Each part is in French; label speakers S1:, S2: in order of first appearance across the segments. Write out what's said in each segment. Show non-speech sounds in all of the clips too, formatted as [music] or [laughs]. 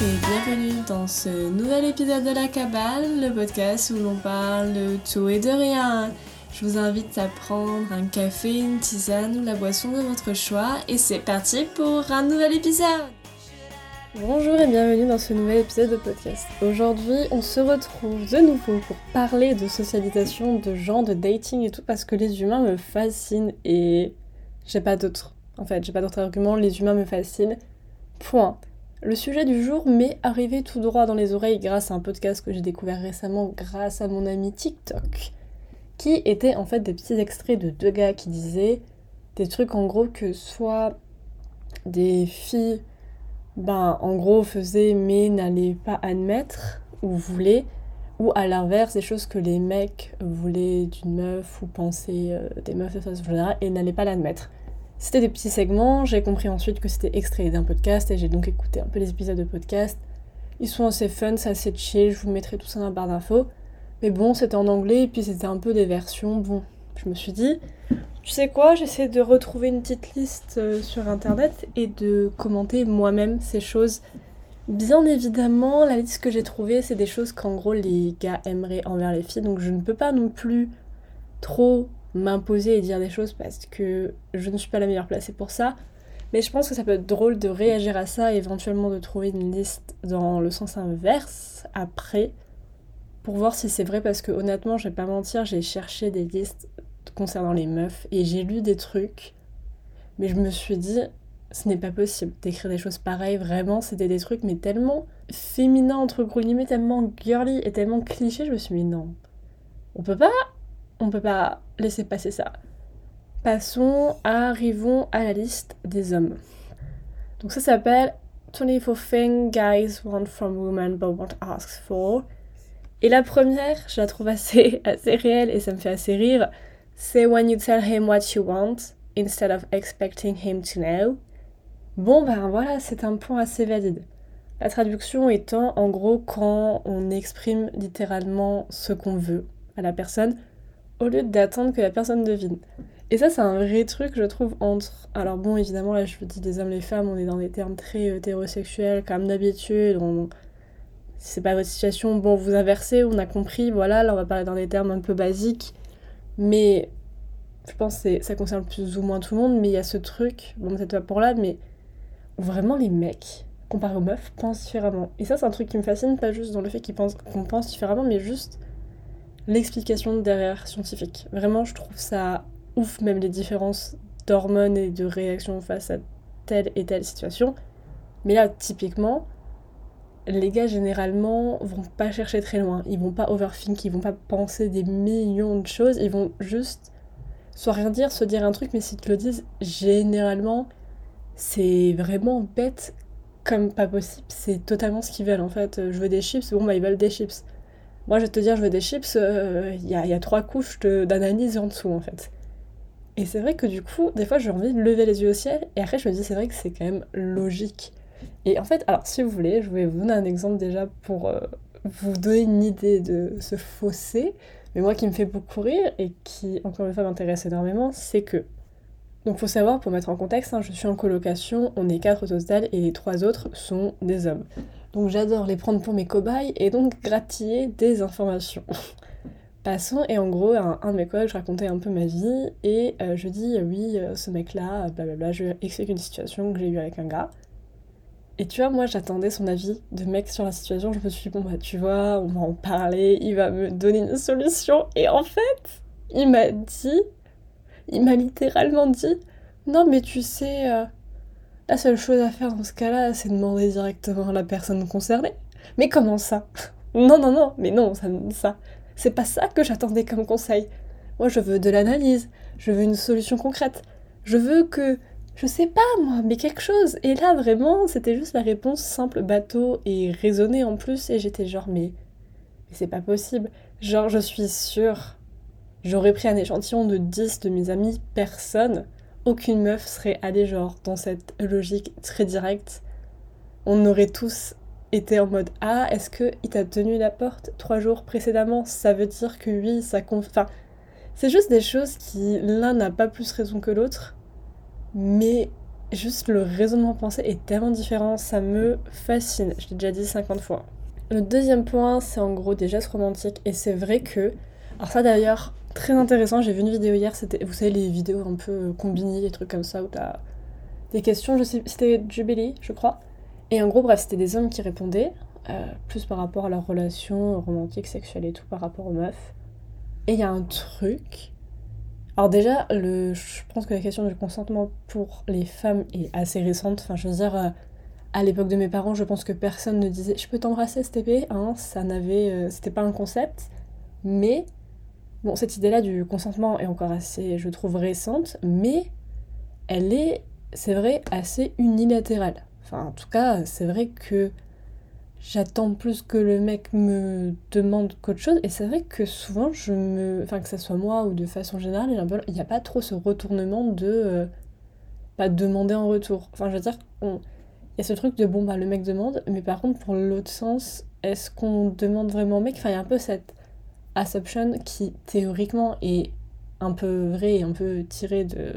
S1: et bienvenue dans ce nouvel épisode de La Cabale, le podcast où l'on parle de tout et de rien. Je vous invite à prendre un café, une tisane ou la boisson de votre choix et c'est parti pour un nouvel épisode Bonjour et bienvenue dans ce nouvel épisode de podcast. Aujourd'hui, on se retrouve de nouveau pour parler de socialisation, de gens, de dating et tout parce que les humains me fascinent et j'ai pas d'autres. En fait, j'ai pas d'autres arguments, les humains me fascinent. Point. Le sujet du jour m'est arrivé tout droit dans les oreilles grâce à un podcast que j'ai découvert récemment grâce à mon ami TikTok, qui était en fait des petits extraits de deux gars qui disaient des trucs en gros que soit des filles, ben en gros faisaient mais n'allaient pas admettre ou voulaient, ou à l'inverse des choses que les mecs voulaient d'une meuf ou pensaient euh, des meufs et n'allaient pas l'admettre. C'était des petits segments, j'ai compris ensuite que c'était extrait d'un podcast et j'ai donc écouté un peu les épisodes de podcast. Ils sont assez fun, c'est assez chill, je vous mettrai tout ça dans la barre d'infos. Mais bon, c'était en anglais et puis c'était un peu des versions. Bon, je me suis dit, tu sais quoi, j'essaie de retrouver une petite liste euh, sur internet et de commenter moi-même ces choses. Bien évidemment, la liste que j'ai trouvée, c'est des choses qu'en gros les gars aimeraient envers les filles, donc je ne peux pas non plus trop m'imposer et dire des choses parce que je ne suis pas la meilleure placée pour ça. Mais je pense que ça peut être drôle de réagir à ça et éventuellement de trouver une liste dans le sens inverse après pour voir si c'est vrai parce que honnêtement, je vais pas mentir, j'ai cherché des listes concernant les meufs et j'ai lu des trucs mais je me suis dit ce n'est pas possible d'écrire des choses pareilles, vraiment, c'était des trucs mais tellement féminins entre gros guillemets, tellement girly et tellement cliché, je me suis dit non. On peut pas on peut pas laisser passer ça. Passons, arrivons à la liste des hommes. Donc ça s'appelle 24 things guys want from women but won't ask for. Et la première, je la trouve assez, [laughs] assez réelle et ça me fait assez rire. C'est when you tell him what you want instead of expecting him to know. Bon ben voilà, c'est un point assez valide. La traduction étant en gros quand on exprime littéralement ce qu'on veut à la personne au lieu d'attendre que la personne devine. Et ça, c'est un vrai truc, je trouve, entre. Alors, bon, évidemment, là, je vous dis des hommes, les femmes, on est dans des termes très hétérosexuels, comme d'habitude. On... Si c'est pas votre situation, bon, vous inversez, on a compris, voilà, là, on va parler dans des termes un peu basiques. Mais je pense que ça concerne plus ou moins tout le monde, mais il y a ce truc, bon, peut-être pas pour là, mais vraiment les mecs, comparé aux meufs, pensent différemment. Et ça, c'est un truc qui me fascine, pas juste dans le fait qu'ils pensent qu'on pense différemment, mais juste l'explication derrière scientifique. Vraiment, je trouve ça ouf, même les différences d'hormones et de réactions face à telle et telle situation. Mais là, typiquement, les gars généralement vont pas chercher très loin, ils vont pas overthink, ils vont pas penser des millions de choses, ils vont juste soit rien dire, se dire un truc, mais s'ils te le disent, généralement, c'est vraiment bête comme pas possible, c'est totalement ce qu'ils veulent en fait. Je veux des chips, bon bah ils veulent des chips. Moi, je vais te dire, je veux des chips, il euh, y, a, trois couches d'analyse en dessous, en fait. Et c'est vrai que du coup, des fois, j'ai envie de lever les yeux au ciel, et après, je me dis, c'est vrai que c'est quand même logique. Et en fait, alors, si vous voulez, je vais vous donner un exemple déjà pour euh, vous donner une idée de ce fossé, mais moi qui me fait beaucoup rire, et qui, encore une fois, m'intéresse énormément, c'est que donc faut savoir, pour mettre en contexte, hein, je suis en colocation, on est quatre au total et les trois autres sont des hommes. Donc j'adore les prendre pour mes cobayes et donc grattiller des informations. [laughs] Passons, et en gros, un, de mes collègues, je racontais un peu ma vie, et euh, je dis, oui, euh, ce mec-là, blablabla, je explique une situation que j'ai eue avec un gars. Et tu vois, moi, j'attendais son avis de mec sur la situation, je me suis dit, bon, bah, tu vois, on va en parler, il va me donner une solution, et en fait, il m'a dit, il m'a littéralement dit, non, mais tu sais... La seule chose à faire dans ce cas-là, c'est demander directement à la personne concernée. Mais comment ça? Non, non, non, mais non, ça, ça c'est pas ça que j'attendais comme conseil. Moi, je veux de l'analyse, je veux une solution concrète. Je veux que, je sais pas moi, mais quelque chose. Et là, vraiment, c'était juste la réponse simple, bateau et raisonnée en plus. Et j'étais genre, mais, mais c'est pas possible. Genre, je suis sûre, j'aurais pris un échantillon de 10 de mes amis, personne aucune meuf serait allée genre dans cette logique très directe. On aurait tous été en mode Ah, est-ce que il t'a tenu la porte trois jours précédemment? Ça veut dire que oui, ça compte. C'est juste des choses qui l'un n'a pas plus raison que l'autre, mais juste le raisonnement pensé est tellement différent, ça me fascine. Je l'ai déjà dit 50 fois. Le deuxième point, c'est en gros des gestes romantiques. Et c'est vrai que. Alors, ça d'ailleurs, très intéressant. J'ai vu une vidéo hier, c'était. Vous savez, les vidéos un peu combinées, des trucs comme ça, où t'as des questions. Je sais, c'était Jubilee, je crois. Et en gros, bref, c'était des hommes qui répondaient, euh, plus par rapport à leur relation romantique, sexuelle et tout, par rapport aux meufs. Et il y a un truc. Alors déjà, le, je pense que la question du consentement pour les femmes est assez récente. Enfin, je veux dire, euh, à l'époque de mes parents, je pense que personne ne disait je peux t'embrasser épée. Hein, ça n'avait, euh, c'était pas un concept. Mais bon, cette idée-là du consentement est encore assez, je trouve, récente, mais elle est, c'est vrai, assez unilatérale. Enfin, en tout cas, c'est vrai que j'attends plus que le mec me demande qu'autre chose. Et c'est vrai que souvent, je me. Enfin, que ce soit moi ou de façon générale, il n'y a pas trop ce retournement de. Euh, pas demander en retour. Enfin, je veux dire, il y a ce truc de bon, bah le mec demande, mais par contre, pour l'autre sens, est-ce qu'on demande vraiment au mec? Enfin, il y a un peu cette assumption qui, théoriquement, est un peu vrai et un peu tiré de.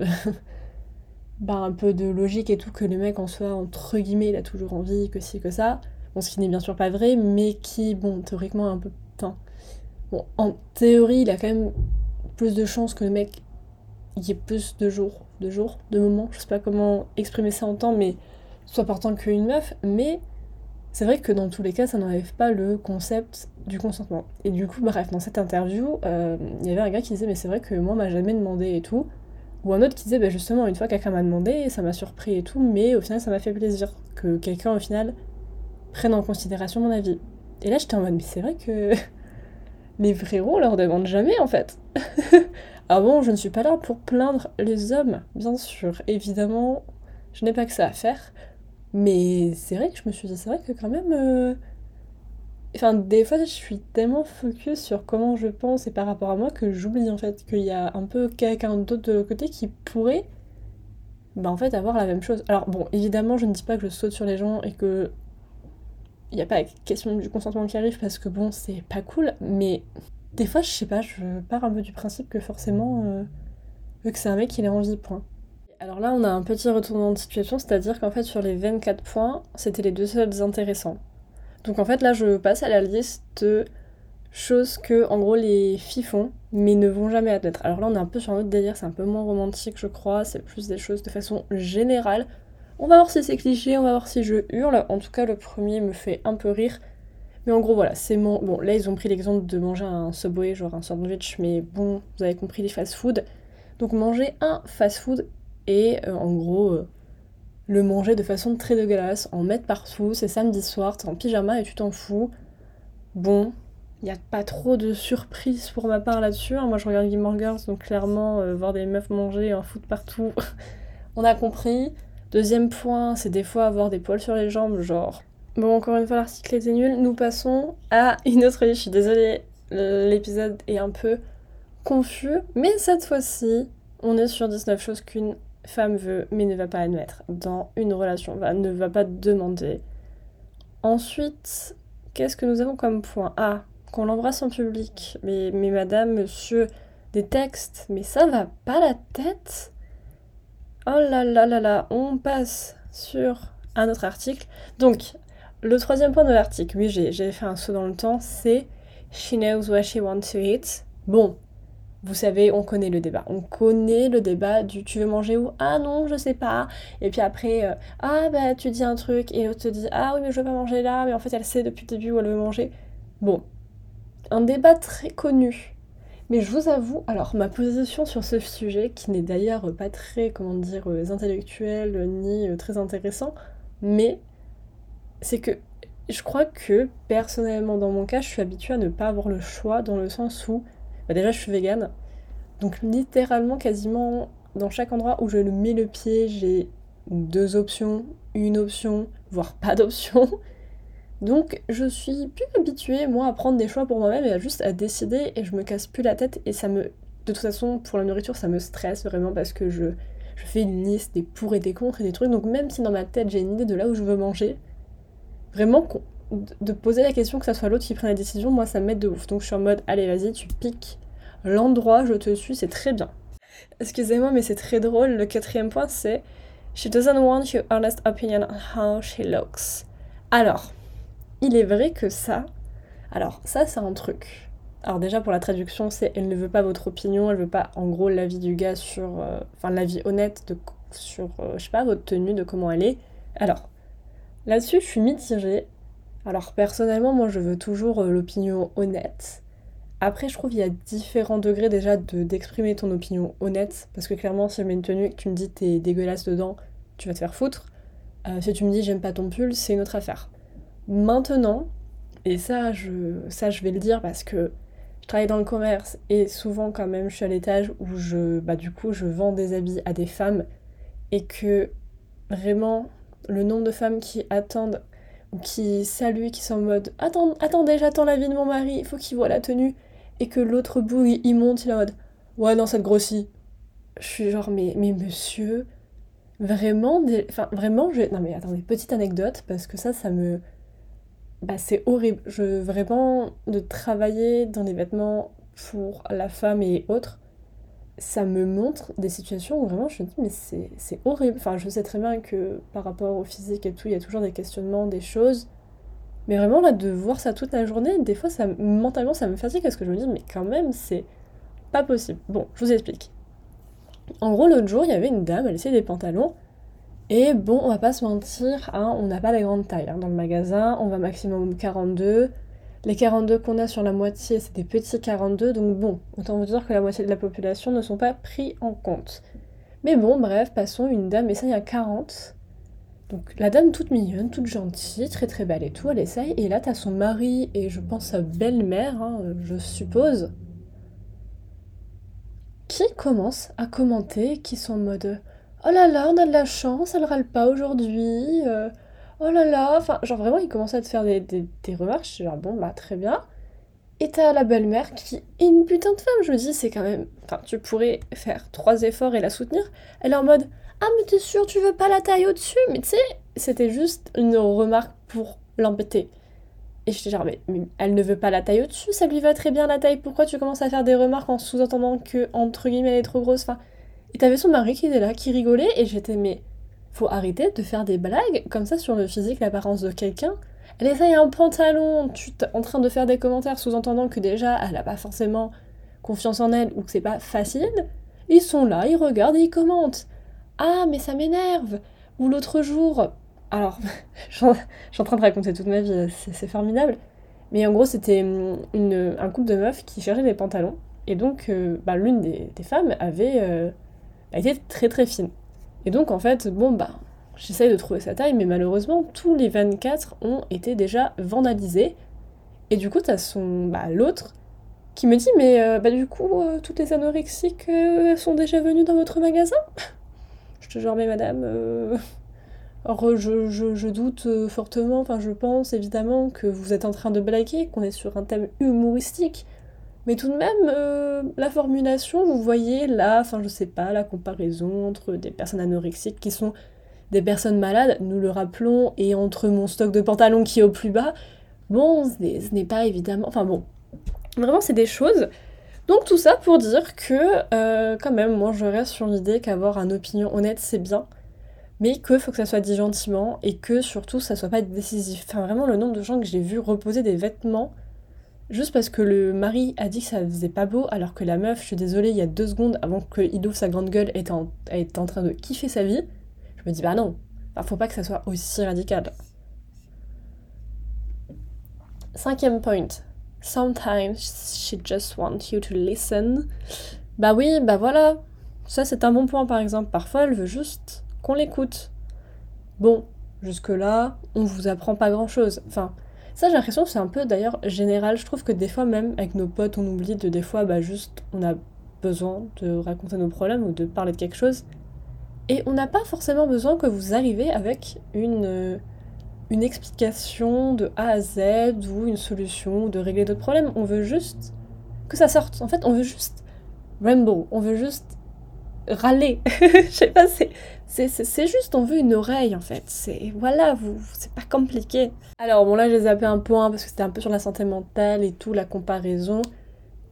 S1: [laughs] bah, un peu de logique et tout, que le mec en soit, entre guillemets, il a toujours envie, que si, que ça. Bon, ce qui n'est bien sûr pas vrai, mais qui, bon, théoriquement, un peu. Enfin, en théorie, il a quand même plus de chances que le mec y ait plus de jours, de jours, de moments, je sais pas comment exprimer ça en temps, mais soit portant qu'une meuf, mais c'est vrai que dans tous les cas, ça n'enlève pas le concept du consentement. Et du coup, bref, dans cette interview, euh, il y avait un gars qui disait, mais c'est vrai que moi, on m'a jamais demandé et tout. Ou un autre qui disait, bah justement, une fois quelqu'un m'a demandé, ça m'a surpris et tout, mais au final, ça m'a fait plaisir que quelqu'un, au final, prenne en considération mon avis. Et là, j'étais en mode, mais c'est vrai que [laughs] les frérots, on leur demande jamais, en fait. [laughs] ah bon, je ne suis pas là pour plaindre les hommes, bien sûr. Évidemment, je n'ai pas que ça à faire. Mais c'est vrai que je me suis dit, c'est vrai que quand même... Euh, Enfin, des fois, je suis tellement focus sur comment je pense et par rapport à moi que j'oublie en fait qu'il y a un peu quelqu'un d'autre de l'autre côté qui pourrait, bah en fait, avoir la même chose. Alors bon, évidemment, je ne dis pas que je saute sur les gens et que il n'y a pas la question du consentement qui arrive parce que bon, c'est pas cool, mais des fois, je sais pas, je pars un peu du principe que forcément, euh, que c'est un mec, il est envie, point. Alors là, on a un petit retournement de situation, c'est-à-dire qu'en fait, sur les 24 points, c'était les deux seuls intéressants. Donc en fait là je passe à la liste de choses que en gros les filles font mais ne vont jamais admettre. Alors là on est un peu sur un autre délire, c'est un peu moins romantique je crois, c'est plus des choses de façon générale. On va voir si c'est cliché, on va voir si je hurle. En tout cas le premier me fait un peu rire. Mais en gros voilà, c'est mon... Bon là ils ont pris l'exemple de manger un Subway, genre un sandwich, mais bon, vous avez compris les fast-food. Donc manger un fast-food et euh, en gros... Euh, le manger de façon très dégueulasse, en mettre partout, c'est samedi soir, t'es en pyjama et tu t'en fous. Bon, il n'y a pas trop de surprises pour ma part là-dessus. Hein. Moi je regarde Gilmore Girls, donc clairement, euh, voir des meufs manger en foot partout, [laughs] on a compris. Deuxième point, c'est des fois avoir des poils sur les jambes, genre. Bon, encore une fois, l'article était nul. Nous passons à une autre Je suis désolée, l'épisode est un peu confus, mais cette fois-ci, on est sur 19 choses qu'une femme veut mais ne va pas admettre dans une relation, va, ne va pas demander. Ensuite, qu'est-ce que nous avons comme point Ah, qu'on l'embrasse en public. Mais, mais madame, monsieur, des textes, mais ça va pas la tête? Oh là là là là, on passe sur un autre article. Donc, le troisième point de l'article, oui, j'ai fait un saut dans le temps, c'est She knows where she wants to eat. Bon, vous savez, on connaît le débat. On connaît le débat du tu veux manger où? Ah non, je sais pas. Et puis après, euh, ah bah tu dis un truc et l'autre te dit ah oui mais je veux pas manger là, mais en fait elle sait depuis le début où elle veut manger. Bon, un débat très connu. Mais je vous avoue, alors ma position sur ce sujet, qui n'est d'ailleurs pas très, comment dire, euh, intellectuel ni euh, très intéressant, mais c'est que je crois que personnellement dans mon cas, je suis habituée à ne pas avoir le choix dans le sens où bah, déjà, je suis végane. Donc, littéralement, quasiment dans chaque endroit où je mets le pied, j'ai deux options, une option, voire pas d'option. [laughs] Donc, je suis plus habituée, moi, à prendre des choix pour moi-même et à juste à décider et je me casse plus la tête et ça me. De toute façon, pour la nourriture, ça me stresse vraiment parce que je, je fais une liste des pour et des contre et des trucs. Donc, même si dans ma tête j'ai une idée de là où je veux manger, vraiment de poser la question que ça soit l'autre qui prenne la décision, moi ça m'aide de ouf. Donc je suis en mode, allez vas-y, tu piques l'endroit, je te suis, c'est très bien. Excusez-moi, mais c'est très drôle. Le quatrième point, c'est She doesn't want your honest opinion on how she looks. Alors, il est vrai que ça. Alors, ça, c'est un truc. Alors, déjà, pour la traduction, c'est elle ne veut pas votre opinion, elle veut pas, en gros, l'avis du gars sur. euh, Enfin, l'avis honnête de, sur, euh, je sais pas, votre tenue, de comment elle est. Alors, là-dessus, je suis mitigée. Alors, personnellement, moi, je veux toujours euh, l'opinion honnête. Après, je trouve qu'il y a différents degrés déjà de d'exprimer ton opinion honnête. Parce que clairement, si je mets une tenue et que tu me dis t'es dégueulasse dedans, tu vas te faire foutre. Euh, si tu me dis j'aime pas ton pull, c'est une autre affaire. Maintenant, et ça je, ça je vais le dire parce que je travaille dans le commerce et souvent quand même je suis à l'étage où je, bah du coup je vends des habits à des femmes et que vraiment le nombre de femmes qui attendent qui saluent, qui sont en mode Attends, attendez, j'attends l'avis de mon mari, il faut qu'il voit la tenue et que l'autre bout il, il monte, il est en mode Ouais, non, ça te grossit. Je suis genre, mais, mais monsieur, vraiment, des... enfin, vraiment, je... non mais attendez, petite anecdote, parce que ça, ça me. Bah, c'est horrible. Je, vraiment, de travailler dans des vêtements pour la femme et autres, ça me montre des situations où vraiment je me dis, mais c'est horrible. Enfin, je sais très bien que par rapport au physique et tout, il y a toujours des questionnements, des choses. Mais vraiment, là, de voir ça toute la journée, des fois, ça, mentalement, ça me fatigue parce que je me dis, mais quand même, c'est pas possible. Bon, je vous explique. En gros, l'autre jour, il y avait une dame, elle essayait des pantalons. Et bon, on va pas se mentir, hein, on n'a pas la grande taille hein, dans le magasin, on va maximum 42. Les 42 qu'on a sur la moitié, c'est des petits 42, donc bon, autant vous dire que la moitié de la population ne sont pas pris en compte. Mais bon, bref, passons, une dame essaye un 40. Donc la dame toute mignonne, toute gentille, très très belle et tout, elle essaye. Et là, t'as son mari et je pense sa belle-mère, hein, je suppose, qui commence à commenter, qui sont en mode Oh là là, on a de la chance, elle râle pas aujourd'hui. euh, oh là là, enfin, genre vraiment, il commence à te faire des, des, des remarques. Je suis genre, bon, bah très bien. Et t'as la belle-mère qui est une putain de femme. Je me dis, c'est quand même. Enfin, tu pourrais faire trois efforts et la soutenir. Elle est en mode Ah, mais t'es sûr, tu veux pas la taille au-dessus? Mais tu sais, c'était juste une remarque pour l'embêter. Et j'étais genre, mais, mais elle ne veut pas la taille au-dessus, ça lui va très bien la taille. Pourquoi tu commences à faire des remarques en sous-entendant que, entre guillemets, elle est trop grosse? Enfin, et t'avais son mari qui était là, qui rigolait, et j'étais, mais faut arrêter de faire des blagues comme ça sur le physique, l'apparence de quelqu'un. Elle essaye un pantalon, tu es en train de faire des commentaires sous-entendant que déjà elle a pas forcément confiance en elle ou que c'est pas facile. Ils sont là, ils regardent et ils commentent. Ah, mais ça m'énerve Ou l'autre jour, alors, je suis en train de raconter toute ma vie, c'est formidable. Mais en gros, c'était hum, un couple de meufs qui cherchaient des pantalons. Et donc, euh, bah, l'une des, femmes avait euh, été très très fine. Et donc, en fait, bon, bah, j'essaye de trouver sa taille, mais malheureusement, tous les 24 ont été déjà vandalisés. Et du coup, t'as son, bah, l'autre qui me dit, mais euh, bah, du coup, euh, toutes les anorexiques euh, sont déjà venues dans votre magasin? Je te genre, mais madame, alors je, je- doute fortement, enfin je pense évidemment que vous êtes en train de blaguer, qu'on est sur un thème humoristique, mais tout de même, euh, la formulation, vous voyez là, enfin je sais pas, la comparaison entre des personnes anorexiques qui sont des personnes malades, nous le rappelons, et entre mon stock de pantalons qui est au plus bas, bon, ce n'est pas évidemment, enfin bon, vraiment c'est des choses. Donc tout ça pour dire que euh, quand même, moi je reste sur l'idée qu'avoir une opinion honnête c'est bien mais qu'il faut que ça soit dit gentiment et que surtout ça soit pas décisif. Enfin vraiment le nombre de gens que j'ai vu reposer des vêtements juste parce que le mari a dit que ça faisait pas beau alors que la meuf, je suis désolée, il y a deux secondes avant qu'il ouvre sa grande gueule, était en, train de kiffer sa vie. Je me dis bah non, faut pas que ça soit aussi radical. Cinquième point. Sometimes she just wants you to listen. Bah oui, bah voilà. Ça c'est un bon point par exemple. Parfois elle veut juste qu'on l'écoute. Bon, jusque-là, on vous apprend pas grand-chose. Enfin, ça j'ai l'impression que c'est un peu d'ailleurs général. Je trouve que des fois même avec nos potes on oublie de des fois bah juste on a besoin de raconter nos problèmes ou de parler de quelque chose. Et on n'a pas forcément besoin que vous arriviez avec une, euh, une explication de A à Z ou une solution ou de régler d'autres problèmes. On veut juste que ça sorte. En fait, on veut juste ramble. On veut juste râler. [laughs] Je sais pas, c'est juste, on veut une oreille en fait. C'est voilà, vous, c'est pas compliqué. Alors bon là j'ai zappé un point parce que c'était un peu sur la santé mentale et tout, la comparaison.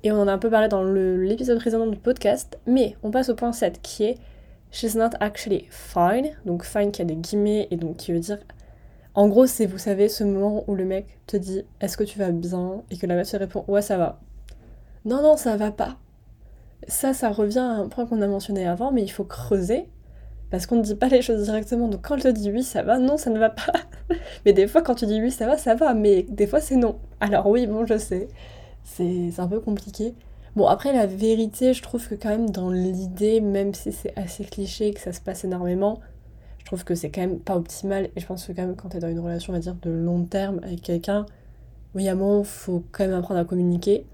S1: Et on en a un peu parlé dans l'épisode précédent du podcast. Mais on passe au point 7 qui est She's not actually fine. Donc fine qui a des guillemets et donc qui veut dire. En gros, c'est, vous savez, ce moment où le mec te dit Est-ce que tu vas bien? Et que la meuf te répond Ouais, ça va. Non, non, ça va pas. Ça, ça revient à un point qu'on a mentionné avant, mais il faut creuser parce qu'on ne dit pas les choses directement. Donc quand je te dis oui, ça va, non, ça ne va pas. [laughs] mais des fois, quand tu dis oui, ça va, ça va. Mais des fois, c'est non. Alors oui, bon, je sais. C'est un peu compliqué. Bon, après, la vérité, je trouve que quand même dans l'idée, même si c'est assez cliché et que ça se passe énormément, je trouve que c'est quand même pas optimal. Et je pense que quand même, quand t'es dans une relation, on va dire, de long terme avec quelqu'un, oui, à un moment, faut quand même apprendre à communiquer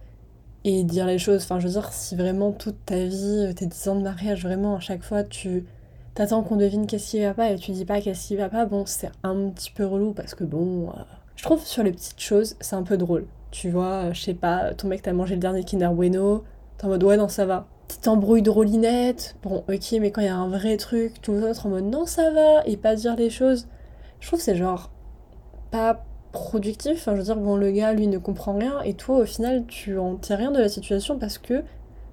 S1: et dire les choses. Enfin, je veux dire, si vraiment toute ta vie, tes 10 ans de mariage, vraiment, à chaque fois, tu t'attends qu'on devine qu'est-ce qui va pas et tu dis pas qu'est-ce qui va pas, bon, c'est un petit peu relou parce que bon, euh, je trouve sur les petites choses, c'est un peu drôle. Tu vois, euh, je sais pas, ton mec t'a mangé le dernier Kinder Bueno, t'es en mode ouais, non, ça va. Petite embrouille de rolinette, bon, ok, mais quand il y a un vrai truc, tout l'autre en mode non, ça va, et pas dire les choses, je trouve c'est genre pas productif. Enfin, je veux dire, bon, le gars, lui, ne comprend rien, et toi, au final, tu en tires rien de la situation parce que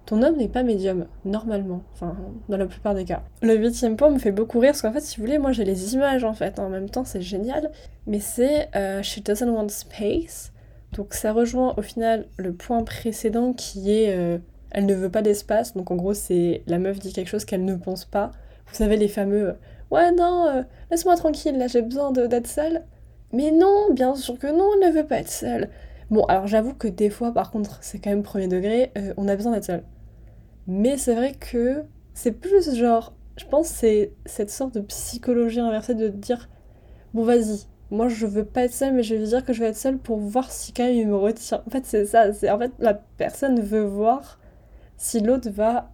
S1: ton homme n'est pas médium, normalement, enfin, dans la plupart des cas. Le huitième point me fait beaucoup rire, parce qu'en fait, si vous voulez, moi j'ai les images en fait, en même temps, c'est génial, mais c'est euh, She doesn't want space. Donc ça rejoint au final le point précédent qui est euh, elle ne veut pas d'espace, donc en gros, c'est la meuf dit quelque chose qu'elle ne pense pas. Vous savez, les fameux euh, Ouais, non, laisse-moi tranquille, là j'ai besoin d'être seule. Mais non, bien sûr que non, elle ne veut pas être seule. Bon, alors j'avoue que des fois, par contre, c'est quand même premier degré, on a besoin d'être seul. Mais c'est vrai que c'est plus genre, je pense c'est cette sorte de psychologie inversée de dire bon vas-y, moi je veux pas être seule mais je vais dire que je vais être seule pour voir si quand même il me retient. En fait c'est ça, c'est en fait la personne veut voir si l'autre va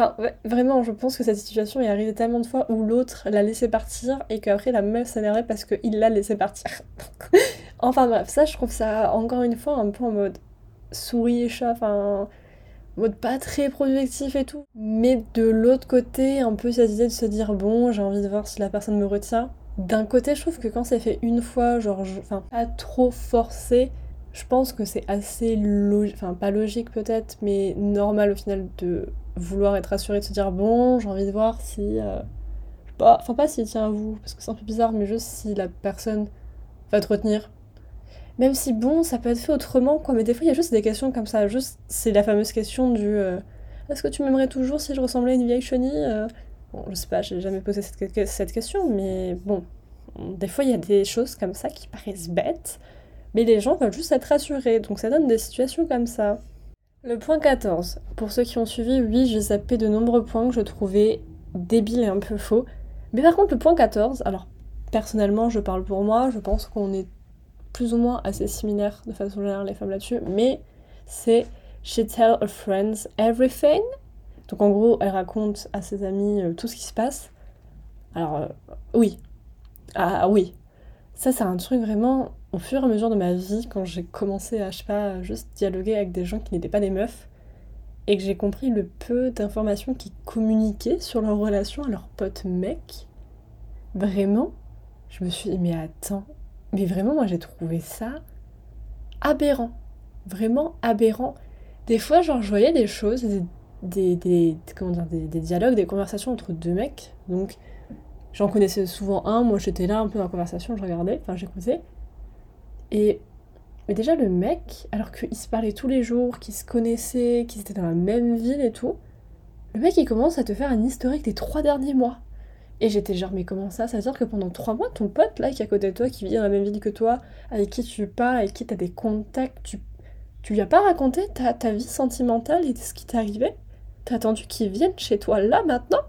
S1: Enfin, vraiment, je pense que cette situation est arrivée tellement de fois où l'autre l'a laissé partir et qu'après la meuf s'énervait parce qu'il l'a laissé partir. [laughs] enfin bref, ça je trouve ça encore une fois un peu en mode souris et chat, enfin mode pas très productif et tout. Mais de l'autre côté, un peu cette idée de se dire bon, j'ai envie de voir si la personne me retient. D'un côté, je trouve que quand c'est fait une fois, genre, enfin, pas trop forcé, je pense que c'est assez logique, enfin, pas logique peut-être, mais normal au final de vouloir être assuré de se dire bon, j'ai envie de voir si. Euh, pas, enfin, pas s'il tient à vous, parce que c'est un peu bizarre, mais juste si la personne va te retenir même si bon, ça peut être fait autrement, quoi. Mais des fois, il y a juste des questions comme ça. Juste, c'est la fameuse question du euh, Est-ce que tu m'aimerais toujours si je ressemblais à une vieille chenille euh? Bon, je sais pas, j'ai jamais posé cette, cette question, mais bon, des fois, il y a des choses comme ça qui paraissent bêtes, mais les gens veulent juste être rassurés, donc ça donne des situations comme ça. Le point 14. Pour ceux qui ont suivi, oui, j'ai zappé de nombreux points que je trouvais débiles et un peu faux. Mais par contre, le point 14, alors personnellement, je parle pour moi, je pense qu'on est plus ou moins assez similaires de façon générale les femmes là-dessus, mais c'est She tell her friends everything. Donc en gros, elle raconte à ses amis euh, tout ce qui se passe. Alors euh, oui, ah, ah oui, ça c'est un truc vraiment au fur et à mesure de ma vie quand j'ai commencé à je sais pas juste dialoguer avec des gens qui n'étaient pas des meufs et que j'ai compris le peu d'informations qu'ils communiquaient sur leur relation à leurs potes mecs. Vraiment, je me suis dit mais attends, mais vraiment, moi j'ai trouvé ça aberrant. Vraiment aberrant. Des fois, genre, je voyais des choses, des, des, comment dire, des, des, dialogues, des conversations entre deux mecs. Donc, j'en connaissais souvent un. Moi, j'étais là un peu dans la conversation, je regardais, enfin, j'écoutais. Et mais déjà, le mec, alors qu'ils se parlaient tous les jours, qu'ils se connaissaient, qu'ils étaient dans la même ville et tout, le mec, il commence à te faire un historique des trois derniers mois. Et j'étais genre, mais comment ça? Ça veut dire que pendant trois mois, ton pote là qui est à côté de toi, qui vit dans la même ville que toi, avec qui tu parles, avec qui tu as des contacts, tu, tu lui as pas raconté ta, ta vie sentimentale et ce qui t'est arrivé T'as attendu qu'il vienne chez toi là maintenant?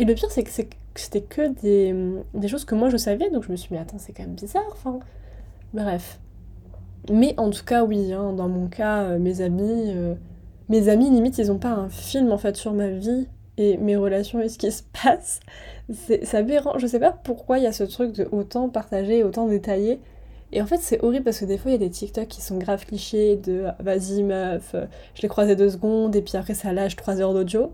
S1: Et le pire, c'est que c'était que des, des, choses que moi je savais, donc je me suis dit, mais attends, c'est quand même bizarre, enfin. Bref. Mais en tout cas, oui, hein, dans mon cas, euh, mes amis. Euh, mes amis, limite, ils ont pas un film en fait sur ma vie et mes relations et ce qui se [laughs] passe. C'est aberrant. Je sais pas pourquoi il y a ce truc de autant partager, autant détailler. Et en fait, c'est horrible parce que des fois, il y a des TikTok qui sont grave clichés de vas-y meuf, je l'ai croisé deux secondes et puis après ça lâche trois heures d'audio.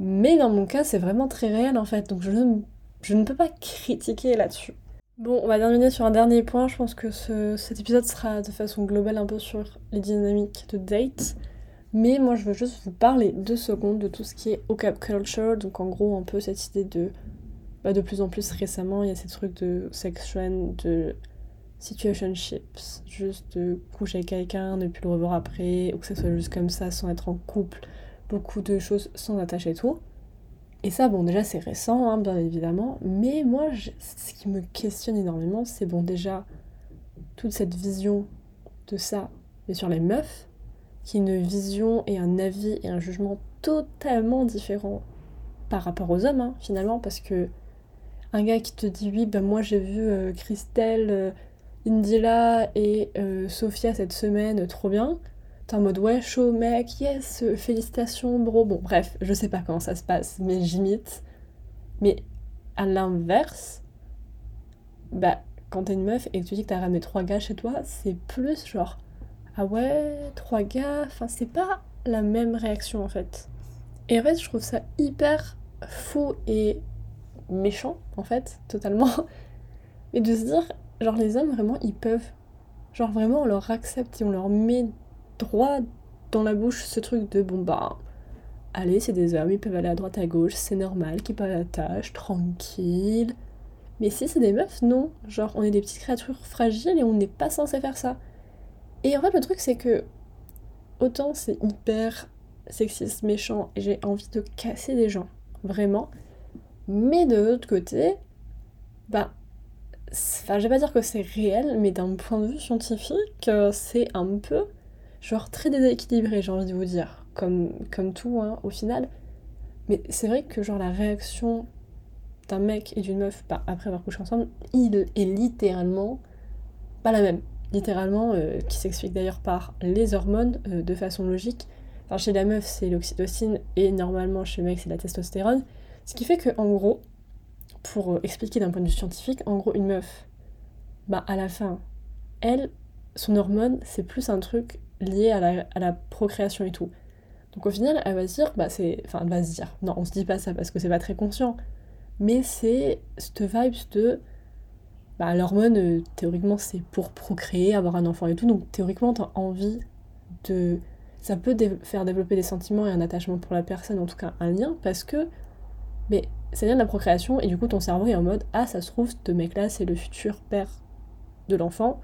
S1: Mais dans mon cas, c'est vraiment très réel en fait. Donc je ne, je ne peux pas critiquer là-dessus. Bon, on va terminer sur un dernier point. Je pense que ce, cet épisode sera de façon globale un peu sur les dynamiques de date. Mais moi, je veux juste vous parler deux secondes de tout ce qui est OCAP culture. Donc, en gros, un peu cette idée de. Bah, de plus en plus récemment, il y a ces trucs de sex trend, de situationships. Juste de coucher avec quelqu'un, ne plus le revoir après, ou que ce soit juste comme ça, sans être en couple. Beaucoup de choses sans attacher et tout. Et ça, bon, déjà, c'est récent, hein, bien évidemment. Mais moi, ce qui me questionne énormément, c'est bon, déjà, toute cette vision de ça, mais sur les meufs, qui est une vision et un avis et un jugement totalement différents par rapport aux hommes, hein, finalement, parce que un gars qui te dit oui, ben moi j'ai vu euh, Christelle, euh, Indila et euh, Sophia cette semaine, trop bien. T'es en mode ouais, chaud mec, yes, félicitations bro. Bon, bref, je sais pas comment ça se passe, mais j'imite. Mais à l'inverse, bah, quand t'es une meuf et que tu dis que t'as ramené trois gars chez toi, c'est plus genre ah ouais, trois gars, enfin c'est pas la même réaction en fait. Et en fait, je trouve ça hyper faux et méchant en fait, totalement. [laughs] Mais de se dire, genre les hommes vraiment ils peuvent, genre vraiment on leur accepte et on leur met droit dans la bouche ce truc de bon bah allez c'est des hommes, ils peuvent aller à droite à gauche, c'est normal qu'ils pas la tâche, tranquille. Mais si c'est des meufs, non. Genre on est des petites créatures fragiles et on n'est pas censé faire ça. Et en fait, le truc, c'est que autant c'est hyper sexiste, méchant, et j'ai envie de casser des gens, vraiment. Mais de l'autre côté, bah, enfin, je vais pas dire que c'est réel, mais d'un point de vue scientifique, euh, c'est un peu, genre, très déséquilibré, j'ai envie de vous dire, comme, comme tout, hein, au final. Mais c'est vrai que, genre, la réaction d'un mec et d'une meuf bah, après avoir couché ensemble, il est littéralement pas la même littéralement, euh, qui s'explique d'ailleurs par les hormones euh, de façon logique. Enfin, chez la meuf, c'est l'oxytocine et normalement chez le mec, c'est la testostérone. Ce qui fait que, en gros, pour euh, expliquer d'un point de vue scientifique, en gros, une meuf, bah, à la fin, elle, son hormone, c'est plus un truc lié à la, procréation et tout. Donc au final, elle va se dire, bah c'est. Enfin, elle va se dire. Non, on se dit pas ça parce que c'est pas très conscient. Mais c'est cette vibe de bah, l'hormone, euh, théoriquement, c'est pour procréer, avoir un enfant et tout. Donc, théoriquement, tu as envie de. Ça peut faire développer des sentiments et un attachement pour la personne, en tout cas un lien, parce que. Mais ça vient de la procréation, et du coup, ton cerveau est en mode Ah, ça se trouve, ce mec-là, c'est le futur père de l'enfant.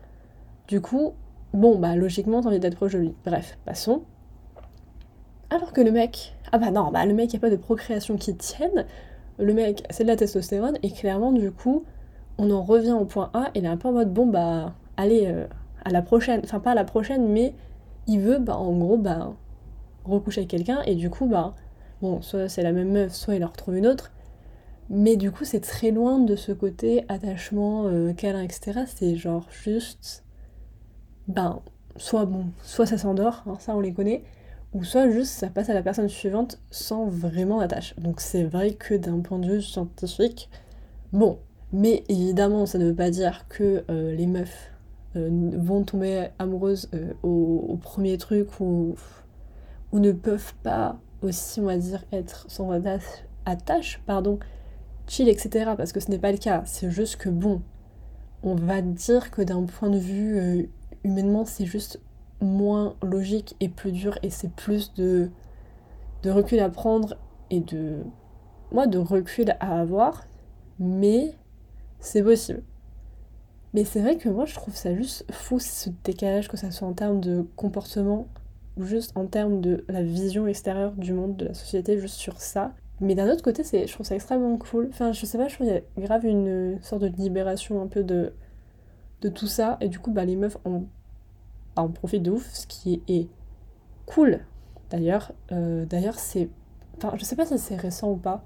S1: Du coup, bon, bah, logiquement, t'as envie d'être proche. Bref, passons. Alors que le mec. Ah, bah non, bah, le mec, il a pas de procréation qui tienne. Le mec, c'est de la testostérone, et clairement, du coup on en revient au point A et il est un peu en mode bon bah allez euh, à la prochaine, enfin pas à la prochaine mais il veut bah en gros bah recoucher avec quelqu'un et du coup bah bon soit c'est la même meuf soit il en retrouve une autre mais du coup c'est très loin de ce côté attachement euh, câlin etc c'est genre juste ben soit bon soit ça s'endort hein, ça on les connaît ou soit juste ça passe à la personne suivante sans vraiment d'attache donc c'est vrai que d'un point de vue scientifique bon mais évidemment, ça ne veut pas dire que euh, les meufs euh, vont tomber amoureuses euh, au, premier truc ou, ne peuvent pas aussi, on va dire, être sans attache, attache pardon, chill, etc. Parce que ce n'est pas le cas. C'est juste que, bon, on va dire que d'un point de vue humainement, c'est juste moins logique et plus dur et c'est plus de, de recul à prendre et de, moi, de recul à avoir. Mais c'est possible. Mais c'est vrai que moi je trouve ça juste fou ce décalage, que ça soit en termes de comportement ou juste en termes de la vision extérieure du monde, de la société, juste sur ça. Mais d'un autre côté, c'est, je trouve ça extrêmement cool. Enfin, je sais pas, je trouve qu'il y a grave une sorte de libération un peu de, de tout ça. Et du coup, bah, les meufs en, en profitent de ouf, ce qui est, cool. D'ailleurs, euh, d'ailleurs c'est... Enfin, je sais pas si c'est récent ou pas,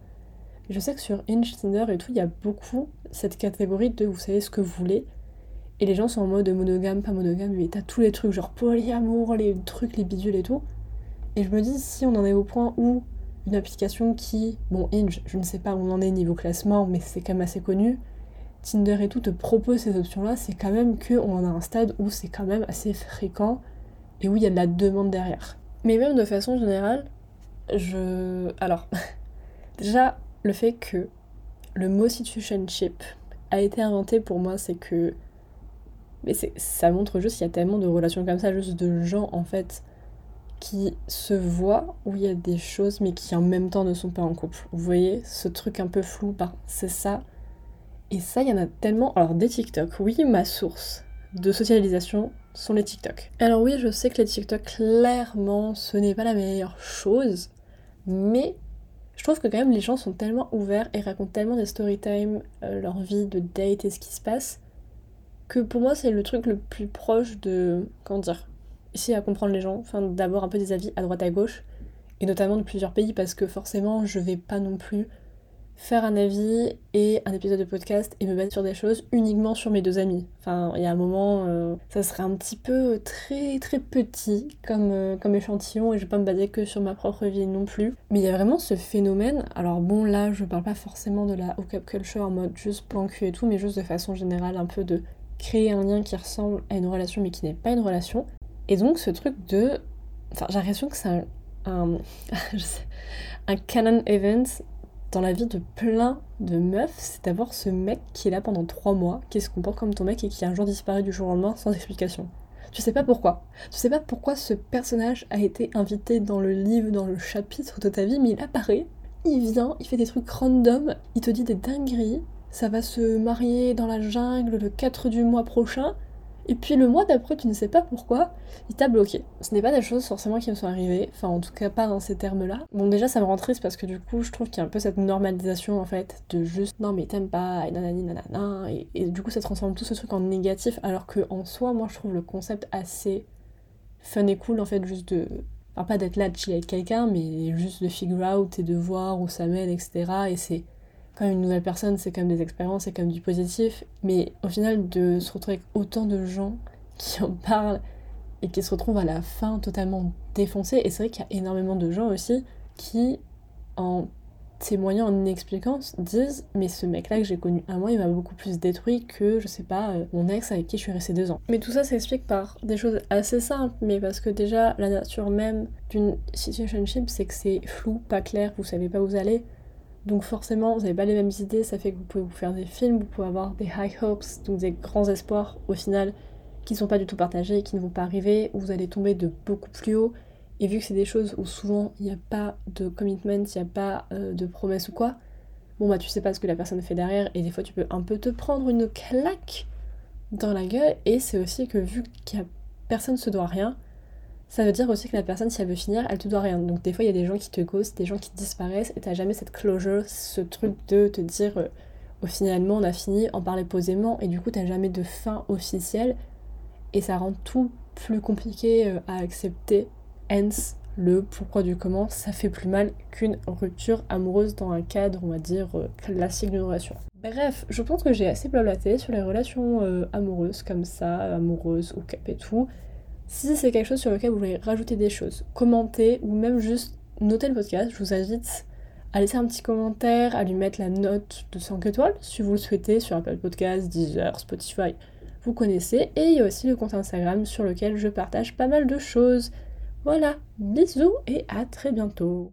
S1: je sais que sur Inch, Tinder et tout, il y a beaucoup cette catégorie de vous savez ce que vous voulez. Et les gens sont en mode monogame, pas monogame, mais t'as tous les trucs, genre polyamour, les trucs, les bidules et tout. Et je me dis, si on en est au point où une application qui, bon, Inch, je ne sais pas où on en est niveau classement, mais c'est quand même assez connu, Tinder et tout te propose ces options-là, c'est quand même qu'on en a un stade où c'est quand même assez fréquent et où il y a de la demande derrière. Mais même de façon générale, je. Alors, [laughs] déjà, le fait que le mot situationship a été inventé pour moi, c'est que. Mais ça montre juste qu'il y a tellement de relations comme ça, juste de gens en fait
S2: qui se voient où il y a des choses mais qui en même temps ne sont pas en couple. Vous voyez ce truc un peu flou, bah, c'est ça. Et ça, il y en a tellement. Alors des TikTok, oui, ma source de socialisation sont les TikTok. Alors oui, je sais que les TikTok, clairement, ce n'est pas la meilleure chose, mais je trouve que quand même les gens sont tellement ouverts et racontent tellement des story time, euh, leur vie de date et ce qui se passe, que pour moi c'est le truc le plus proche de, comment dire, ici à comprendre les gens, enfin d'avoir un peu des avis à droite à gauche, et notamment de plusieurs pays, parce que forcément je vais pas non plus faire un avis et un épisode de podcast et me battre sur des choses uniquement sur mes deux amis. Enfin, il y a un moment, euh, ça serait un petit peu très très petit comme, euh, comme échantillon et je vais pas me baser que sur ma propre vie non plus. Mais il y a vraiment ce phénomène, alors bon là je parle pas forcément de la hookup culture en mode juste plan cul et tout, mais juste de façon générale un peu de créer un lien qui ressemble à une relation mais qui n'est pas une relation. Et donc ce truc de... Enfin j'ai l'impression que c'est un... un... [laughs] un canon event dans la vie de plein de meufs, c'est d'avoir ce mec qui est là pendant trois mois, qui se comporte comme ton mec et qui un jour disparaît du jour au lendemain sans explication. Tu sais pas pourquoi. Tu sais pas pourquoi ce personnage a été invité dans le livre, dans le chapitre de ta vie, mais il apparaît, il vient, il fait des trucs random, il te dit des dingueries, ça va se marier dans la jungle le 4 du mois prochain, et puis le mois d'après, tu ne sais pas pourquoi, il t'a bloqué. Ce n'est pas des choses forcément qui me sont arrivées, enfin en tout cas pas dans ces termes-là. Bon déjà ça me rend triste parce que du coup je trouve qu'il y a un peu cette normalisation en fait de juste non mais t'aimes pas et nanani nanana et, du coup ça transforme tout ce truc en négatif alors que en soi moi je trouve le concept assez fun et cool en fait juste de enfin pas d'être là de chiller avec quelqu'un mais juste de figure out et de voir où ça mène etc et c'est quand une nouvelle personne, c'est même des expériences, c'est même du positif. Mais au final, de se retrouver avec autant de gens qui en parlent et qui se retrouvent à la fin totalement défoncés. Et c'est vrai qu'il y a énormément de gens aussi qui, en témoignant, en expliquant, disent Mais ce mec-là que j'ai connu un mois, il m'a beaucoup plus détruit que, je sais pas, euh, mon ex avec qui je suis restée deux ans. Mais tout ça s'explique par des choses assez simples, mais parce que déjà, la nature même d'une situationship, c'est que c'est flou, pas clair, vous savez pas où vous allez. Donc forcément, vous n'avez pas les mêmes idées, ça fait que vous pouvez vous faire des films, vous pouvez avoir des high hopes, donc des grands espoirs au final qui ne sont pas du tout partagés, qui ne vont pas arriver, où vous allez tomber de beaucoup plus haut. Et vu que c'est des choses où souvent il n'y a pas de commitment, il n'y a pas euh, de promesse ou quoi, bon bah tu sais pas ce que la personne fait derrière et des fois tu peux un peu te prendre une claque dans la gueule et c'est aussi que vu qu'il y a personne se doit rien, ça veut dire aussi que la personne, si elle veut finir, elle te doit rien. Donc des fois, il y a des gens qui te ghostent, des gens qui disparaissent, et t'as jamais cette closure, ce truc de te dire, euh, au finalement, on a fini, en parler posément, et du coup, t'as jamais de fin officielle, et ça rend tout plus compliqué euh, à accepter. Hence, le pourquoi du comment, ça fait plus mal qu'une rupture amoureuse dans un cadre, on va dire, euh, classique d'une relation. Bref, je pense que j'ai assez blablaté sur les relations amoureuses comme ça, amoureuses ou cap et tout. Si c'est quelque chose sur lequel vous voulez rajouter des choses, commenter ou même juste noter le podcast, je vous invite à laisser un petit commentaire, à lui mettre la note de 5 étoiles si vous le souhaitez sur Apple Podcasts, Deezer, Spotify, vous connaissez. Et il y a aussi le compte Instagram sur lequel je partage pas mal de choses. Voilà, bisous et à très bientôt.